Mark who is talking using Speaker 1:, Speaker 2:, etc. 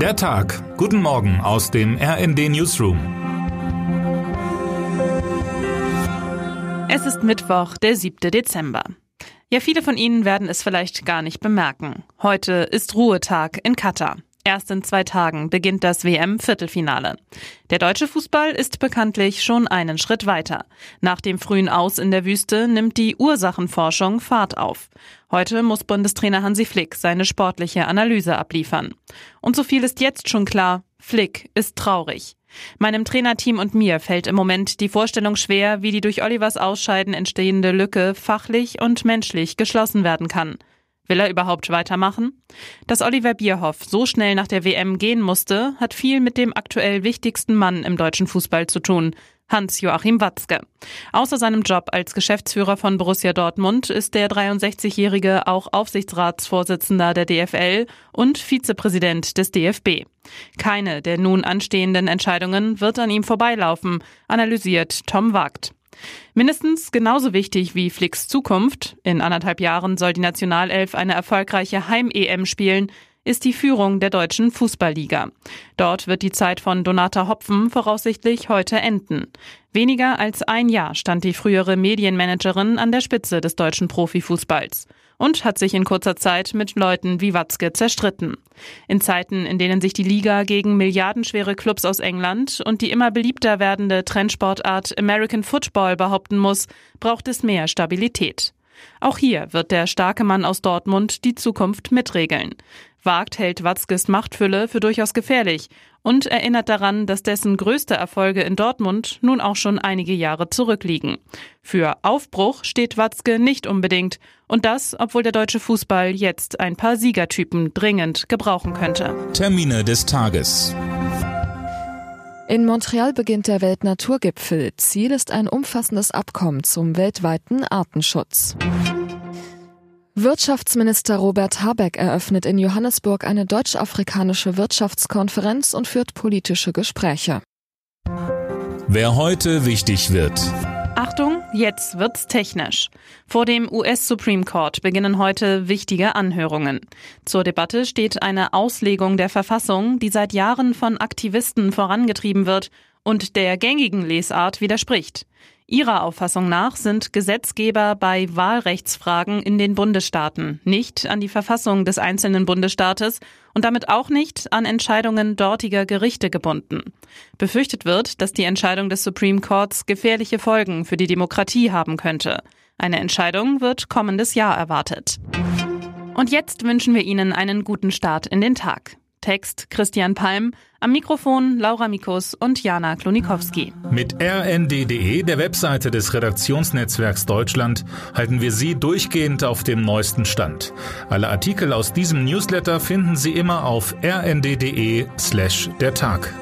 Speaker 1: Der Tag. Guten Morgen aus dem RND Newsroom.
Speaker 2: Es ist Mittwoch, der 7. Dezember. Ja, viele von Ihnen werden es vielleicht gar nicht bemerken. Heute ist Ruhetag in Katar. Erst in zwei Tagen beginnt das WM-Viertelfinale. Der deutsche Fußball ist bekanntlich schon einen Schritt weiter. Nach dem frühen Aus in der Wüste nimmt die Ursachenforschung Fahrt auf. Heute muss Bundestrainer Hansi Flick seine sportliche Analyse abliefern. Und so viel ist jetzt schon klar, Flick ist traurig. Meinem Trainerteam und mir fällt im Moment die Vorstellung schwer, wie die durch Olivers Ausscheiden entstehende Lücke fachlich und menschlich geschlossen werden kann. Will er überhaupt weitermachen? Dass Oliver Bierhoff so schnell nach der WM gehen musste, hat viel mit dem aktuell wichtigsten Mann im deutschen Fußball zu tun, Hans-Joachim Watzke. Außer seinem Job als Geschäftsführer von Borussia Dortmund ist der 63-Jährige auch Aufsichtsratsvorsitzender der DFL und Vizepräsident des DFB. Keine der nun anstehenden Entscheidungen wird an ihm vorbeilaufen, analysiert Tom Wagt. Mindestens genauso wichtig wie Flicks Zukunft, in anderthalb Jahren soll die Nationalelf eine erfolgreiche Heim-EM spielen, ist die Führung der deutschen Fußballliga. Dort wird die Zeit von Donata Hopfen voraussichtlich heute enden. Weniger als ein Jahr stand die frühere Medienmanagerin an der Spitze des deutschen Profifußballs und hat sich in kurzer Zeit mit Leuten wie Watzke zerstritten. In Zeiten, in denen sich die Liga gegen milliardenschwere Clubs aus England und die immer beliebter werdende Trendsportart American Football behaupten muss, braucht es mehr Stabilität. Auch hier wird der starke Mann aus Dortmund die Zukunft mitregeln. Wagt hält Watzkes Machtfülle für durchaus gefährlich und erinnert daran, dass dessen größte Erfolge in Dortmund nun auch schon einige Jahre zurückliegen. Für Aufbruch steht Watzke nicht unbedingt und das, obwohl der deutsche Fußball jetzt ein paar Siegertypen dringend gebrauchen könnte.
Speaker 1: Termine des Tages.
Speaker 3: In Montreal beginnt der Weltnaturgipfel. Ziel ist ein umfassendes Abkommen zum weltweiten Artenschutz. Wirtschaftsminister Robert Habeck eröffnet in Johannesburg eine deutsch-afrikanische Wirtschaftskonferenz und führt politische Gespräche.
Speaker 1: Wer heute wichtig wird.
Speaker 2: Achtung, jetzt wird's technisch. Vor dem US Supreme Court beginnen heute wichtige Anhörungen. Zur Debatte steht eine Auslegung der Verfassung, die seit Jahren von Aktivisten vorangetrieben wird und der gängigen Lesart widerspricht. Ihrer Auffassung nach sind Gesetzgeber bei Wahlrechtsfragen in den Bundesstaaten nicht an die Verfassung des einzelnen Bundesstaates und damit auch nicht an Entscheidungen dortiger Gerichte gebunden. Befürchtet wird, dass die Entscheidung des Supreme Courts gefährliche Folgen für die Demokratie haben könnte. Eine Entscheidung wird kommendes Jahr erwartet. Und jetzt wünschen wir Ihnen einen guten Start in den Tag. Text Christian Palm, am Mikrofon Laura Mikus und Jana Klonikowski.
Speaker 1: Mit rnd.de, der Webseite des Redaktionsnetzwerks Deutschland, halten wir Sie durchgehend auf dem neuesten Stand. Alle Artikel aus diesem Newsletter finden Sie immer auf rnd.de slash der Tag.